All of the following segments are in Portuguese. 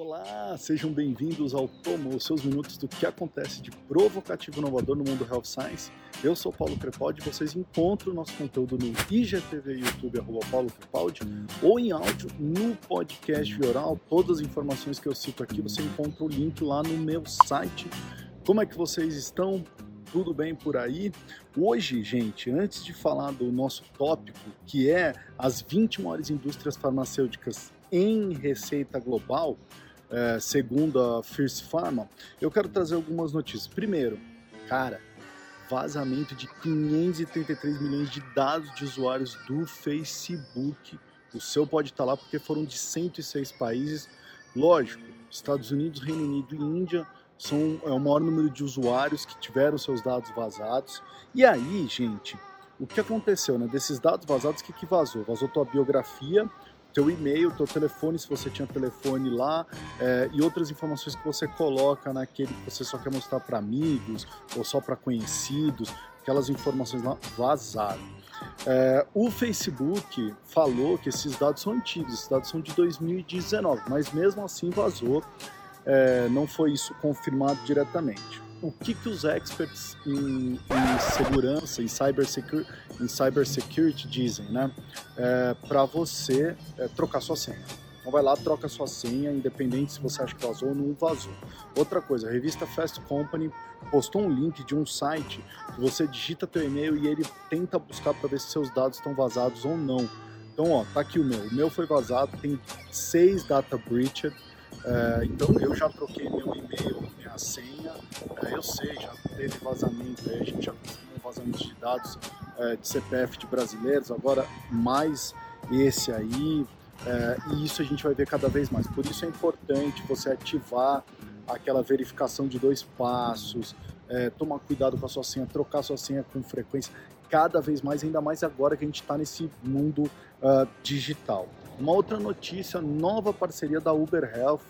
Olá, sejam bem-vindos ao Tomo, seus minutos do que acontece de provocativo e inovador no mundo Health Science. Eu sou Paulo Crepaldi e vocês encontram o nosso conteúdo no IGTV YouTube, arroba Paulo Crepaldi, ou em áudio no podcast Vioral. Todas as informações que eu cito aqui, você encontra o link lá no meu site. Como é que vocês estão? Tudo bem por aí? Hoje, gente, antes de falar do nosso tópico, que é as 20 maiores indústrias farmacêuticas em receita global, é, segundo a First Pharma, eu quero trazer algumas notícias. Primeiro, cara, vazamento de 533 milhões de dados de usuários do Facebook. O seu pode estar lá porque foram de 106 países. Lógico, Estados Unidos, Reino Unido e Índia são é o maior número de usuários que tiveram seus dados vazados. E aí, gente, o que aconteceu, né? Desses dados vazados, o que, que vazou? Vazou tua biografia, teu e-mail, teu telefone, se você tinha telefone lá, é, e outras informações que você coloca naquele que você só quer mostrar para amigos ou só para conhecidos, aquelas informações lá vazaram. É, o Facebook falou que esses dados são antigos, esses dados são de 2019, mas mesmo assim vazou, é, não foi isso confirmado diretamente o que, que os experts em, em segurança, em cybersecurity, em dizem, né? É, para você é, trocar sua senha. Então vai lá, troca sua senha, independente se você acha que vazou ou não vazou. Outra coisa, a revista Fast Company postou um link de um site que você digita teu e-mail e ele tenta buscar para ver se seus dados estão vazados ou não. Então, ó, tá aqui o meu. O meu foi vazado, tem seis data breached. É, então eu já troquei meu e-mail, minha senha, é, eu sei, já teve vazamento, a gente já conseguiu vazamento de dados é, de CPF de brasileiros, agora mais esse aí, é, e isso a gente vai ver cada vez mais. Por isso é importante você ativar aquela verificação de dois passos, é, tomar cuidado com a sua senha, trocar sua senha com frequência, cada vez mais, ainda mais agora que a gente está nesse mundo uh, digital. Uma outra notícia, nova parceria da Uber Health,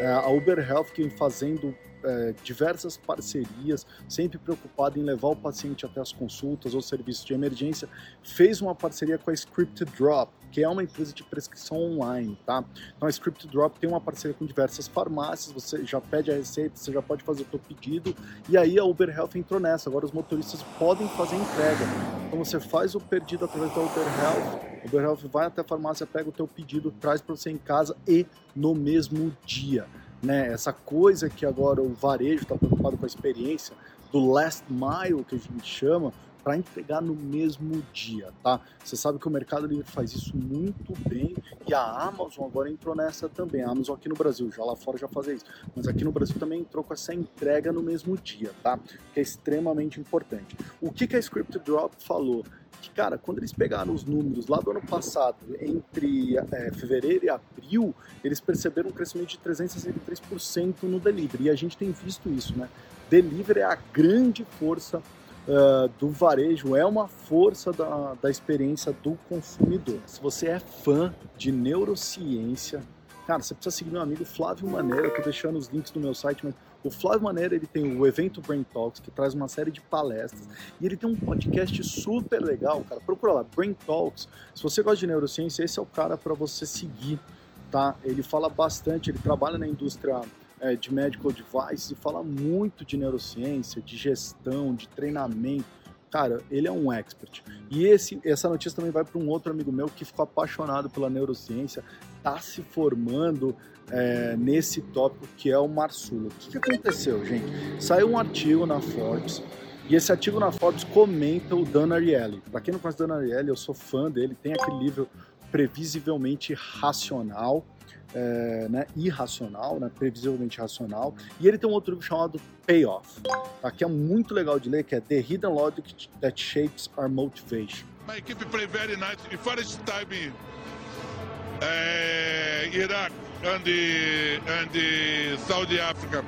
é, a Uber Health que vem fazendo é, diversas parcerias, sempre preocupada em levar o paciente até as consultas ou serviços de emergência, fez uma parceria com a Scripted Drop, que é uma empresa de prescrição online, tá? Então a Script Drop tem uma parceria com diversas farmácias, você já pede a receita, você já pode fazer o seu pedido, e aí a Uber Health entrou nessa, agora os motoristas podem fazer entrega. Então você faz o pedido através da Uber Health, Uber Health vai até a farmácia, pega o teu pedido, traz para você em casa e no mesmo dia. Né? Essa coisa que agora o varejo está preocupado com a experiência do last mile que a gente chama, para entregar no mesmo dia, tá? Você sabe que o Mercado Livre faz isso muito bem e a Amazon agora entrou nessa também. A Amazon aqui no Brasil, já lá fora já fazia isso, mas aqui no Brasil também entrou com essa entrega no mesmo dia, tá? Que é extremamente importante. O que, que a Script Drop falou? que, cara, quando eles pegaram os números lá do ano passado, entre é, fevereiro e abril, eles perceberam um crescimento de 363% no delivery. E a gente tem visto isso, né? Delivery é a grande força uh, do varejo é uma força da, da experiência do consumidor. Se você é fã de neurociência, cara, você precisa seguir meu amigo Flávio Maneira, eu tô deixando os links no meu site, mas o Flávio Maneira ele tem o evento Brain Talks, que traz uma série de palestras, e ele tem um podcast super legal, cara. Procura lá, Brain Talks. Se você gosta de neurociência, esse é o cara para você seguir, tá? Ele fala bastante, ele trabalha na indústria é, de medical devices e fala muito de neurociência, de gestão, de treinamento. Cara, ele é um expert. E esse, essa notícia também vai para um outro amigo meu que ficou apaixonado pela neurociência, está se formando é, nesse tópico que é o Marsulo. O que, que aconteceu, gente? Saiu um artigo na Forbes e esse artigo na Forbes comenta o Dan Ariely. Para quem não conhece o Dan Ariely, eu sou fã dele, tem aquele livro Previsivelmente Racional é, né, irracional, né, previsivelmente racional. E ele tem um outro livro chamado Payoff, tá, que é muito legal de ler, que é The Hidden Logic That Shapes Our Motivation. My equipe play very nice. First time uh, Iraq and the, and the Saudi Africa.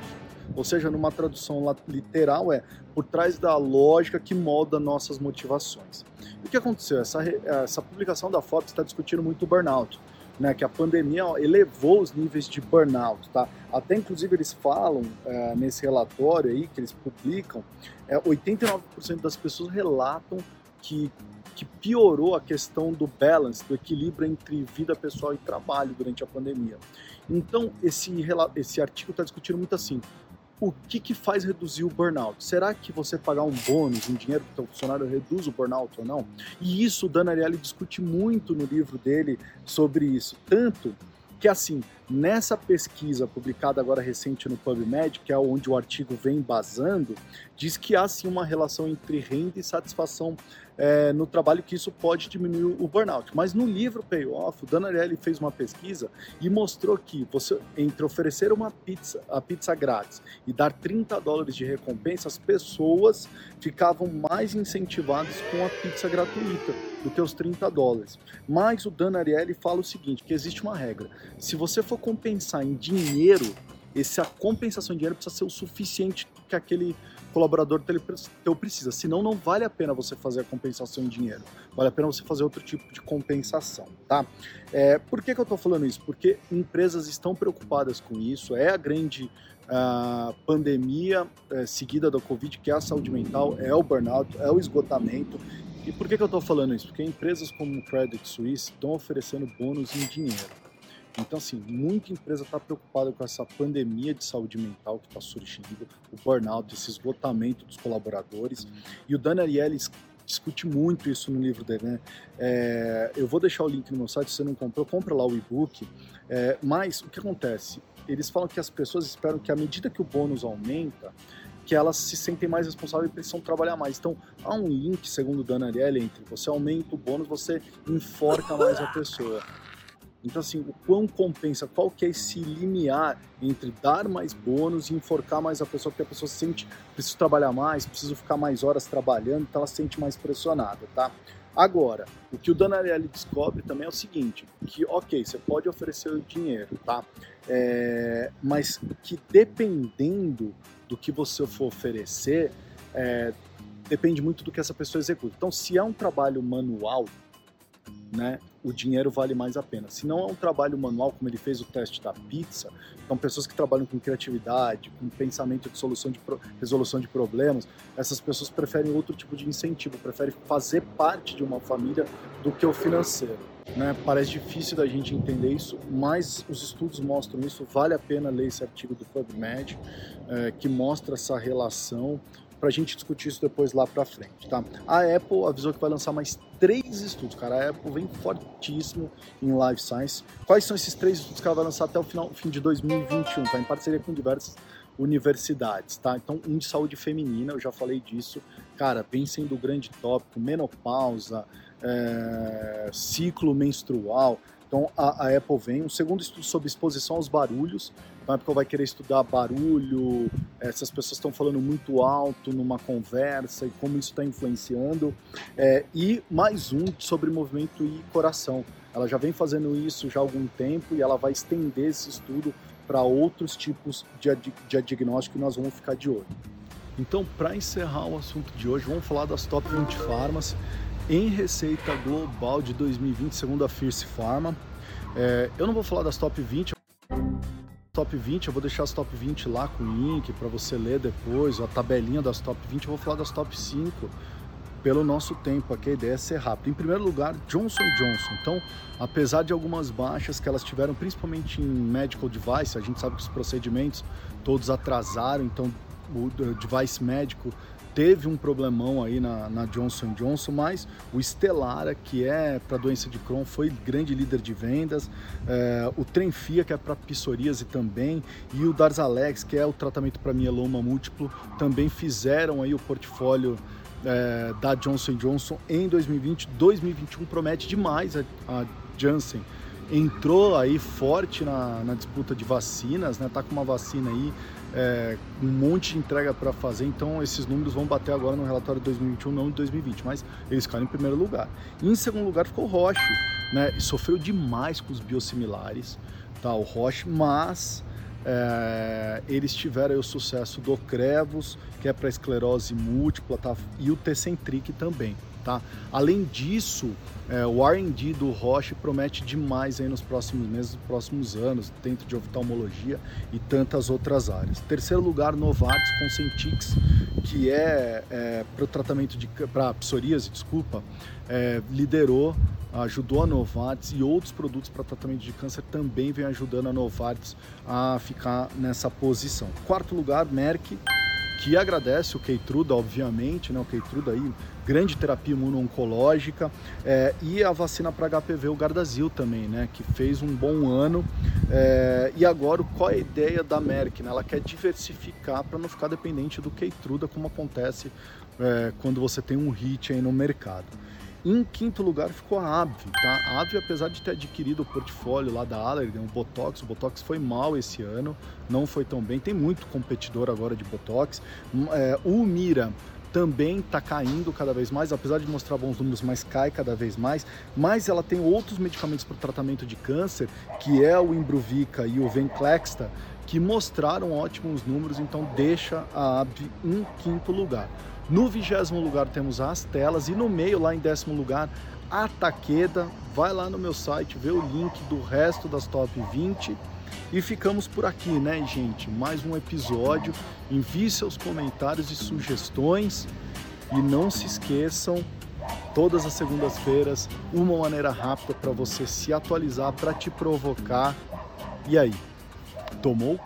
Ou seja, numa tradução literal é por trás da lógica que molda nossas motivações. o que aconteceu? Essa, essa publicação da Forbes está discutindo muito o burnout né, que a pandemia elevou os níveis de burnout, tá? Até inclusive eles falam é, nesse relatório aí que eles publicam, é, 89% das pessoas relatam que que piorou a questão do balance, do equilíbrio entre vida pessoal e trabalho durante a pandemia. Então, esse, esse artigo está discutindo muito assim, o que, que faz reduzir o burnout? Será que você pagar um bônus, um dinheiro para o funcionário reduz o burnout ou não? E isso o Dan Ariely discute muito no livro dele sobre isso. Tanto que assim, nessa pesquisa publicada agora recente no PubMed, que é onde o artigo vem embasando, diz que há sim uma relação entre renda e satisfação é, no trabalho que isso pode diminuir o burnout. Mas no livro Payoff, o Ariely fez uma pesquisa e mostrou que você entre oferecer uma pizza, a pizza grátis e dar 30 dólares de recompensa, as pessoas ficavam mais incentivadas com a pizza gratuita do que os 30 dólares. Mas o Dan Ariely fala o seguinte, que existe uma regra. Se você for compensar em dinheiro, essa compensação em dinheiro precisa ser o suficiente que aquele colaborador teu precisa. Senão, não vale a pena você fazer a compensação em dinheiro. Vale a pena você fazer outro tipo de compensação, tá? É, por que, que eu estou falando isso? Porque empresas estão preocupadas com isso. É a grande uh, pandemia uh, seguida da Covid, que é a saúde mental, é o burnout, é o esgotamento. E por que, que eu estou falando isso? Porque empresas como Credit Suisse estão oferecendo bônus em dinheiro. Então, assim, muita empresa está preocupada com essa pandemia de saúde mental que está surgindo, o burnout, esse esgotamento dos colaboradores. E o Dan Ariely discute muito isso no livro dele, né? É, eu vou deixar o link no meu site, se você não comprou, compra lá o e-book. É, mas o que acontece? Eles falam que as pessoas esperam que à medida que o bônus aumenta, que elas se sentem mais responsáveis e precisam trabalhar mais. Então, há um link, segundo o Dan Ariely, entre você aumenta o bônus, você enforca mais a pessoa. Então, assim, o quão compensa, qual que é esse limiar entre dar mais bônus e enforcar mais a pessoa, porque a pessoa se sente, preciso trabalhar mais, preciso ficar mais horas trabalhando, então ela se sente mais pressionada, tá? Agora, o que o Danarielli descobre também é o seguinte, que, ok, você pode oferecer o dinheiro, tá? É, mas que dependendo do que você for oferecer, é, depende muito do que essa pessoa executa. Então, se é um trabalho manual, né, o dinheiro vale mais a pena. Se não é um trabalho manual, como ele fez o teste da pizza, então pessoas que trabalham com criatividade, com pensamento de solução de resolução de problemas, essas pessoas preferem outro tipo de incentivo, preferem fazer parte de uma família do que o financeiro. Né? Parece difícil da gente entender isso, mas os estudos mostram isso. Vale a pena ler esse artigo do PubMed, é, que mostra essa relação para a gente discutir isso depois lá para frente, tá? A Apple avisou que vai lançar mais três estudos, cara. A Apple vem fortíssimo em Life Science. Quais são esses três estudos que ela vai lançar até o final, fim de 2021, tá? Em parceria com diversas universidades, tá? Então, um de saúde feminina, eu já falei disso, cara, vem sendo o grande tópico, menopausa, é, ciclo menstrual. Então, a, a Apple vem. Um segundo estudo sobre exposição aos barulhos, então vai querer estudar barulho, essas pessoas estão falando muito alto numa conversa e como isso está influenciando. É, e mais um sobre movimento e coração. Ela já vem fazendo isso já há algum tempo e ela vai estender esse estudo para outros tipos de, de diagnóstico que nós vamos ficar de olho. Então, para encerrar o assunto de hoje, vamos falar das top 20 farmas em receita global de 2020, segundo a Fierce Pharma. É, eu não vou falar das top 20, top 20, eu vou deixar as top 20 lá com o link para você ler depois, a tabelinha das top 20, eu vou falar das top 5 pelo nosso tempo aqui, a ideia é ser rápido. Em primeiro lugar, Johnson Johnson. Então, apesar de algumas baixas que elas tiveram, principalmente em medical device, a gente sabe que os procedimentos todos atrasaram, então o device médico teve um problemão aí na, na Johnson Johnson, mas o Estelara, que é para doença de Crohn, foi grande líder de vendas, é, o Trenfia, que é para psoríase também, e o Darzalex, que é o tratamento para mieloma múltiplo, também fizeram aí o portfólio é, da Johnson Johnson em 2020. 2021 promete demais a, a Janssen entrou aí forte na, na disputa de vacinas, né? Tá com uma vacina aí, é, um monte de entrega para fazer, então esses números vão bater agora no relatório de 2021, não de 2020, mas eles ficaram em primeiro lugar. E em segundo lugar ficou o Roche, né? Sofreu demais com os biosimilares, tá? O Roche, mas é, eles tiveram o sucesso do Crevos, que é para esclerose múltipla, tá? e o Tecentriq também. Tá? Além disso, é, o R&D do Roche promete demais aí nos próximos meses, nos próximos anos, dentro de oftalmologia e tantas outras áreas. Terceiro lugar, Novartis com Centix, que é, é para o tratamento de para psoríase, desculpa, é, liderou, ajudou a Novartis e outros produtos para tratamento de câncer também vem ajudando a Novartis a ficar nessa posição. Quarto lugar, Merck que agradece o Keytruda, obviamente, né? o Keytruda aí, grande terapia imuno-oncológica, é, e a vacina para HPV, o Gardasil também, né? que fez um bom ano. É, e agora, qual é a ideia da Merck? Né? Ela quer diversificar para não ficar dependente do Keytruda, como acontece é, quando você tem um hit aí no mercado. Em quinto lugar ficou a Abvi, tá? A Abvi, apesar de ter adquirido o portfólio lá da Allergan, o Botox, o Botox foi mal esse ano, não foi tão bem, tem muito competidor agora de Botox. Hum, é, o Mira também está caindo cada vez mais, apesar de mostrar bons números, mas cai cada vez mais. Mas ela tem outros medicamentos para tratamento de câncer, que é o Imbruvica e o Venclexta, que mostraram ótimos números, então deixa a Abvi em quinto lugar. No vigésimo lugar temos as telas e no meio, lá em décimo lugar, a Taqueda. Vai lá no meu site, vê o link do resto das top 20. E ficamos por aqui, né, gente? Mais um episódio. Envie seus comentários e sugestões. E não se esqueçam, todas as segundas-feiras, uma maneira rápida para você se atualizar, para te provocar. E aí, tomou?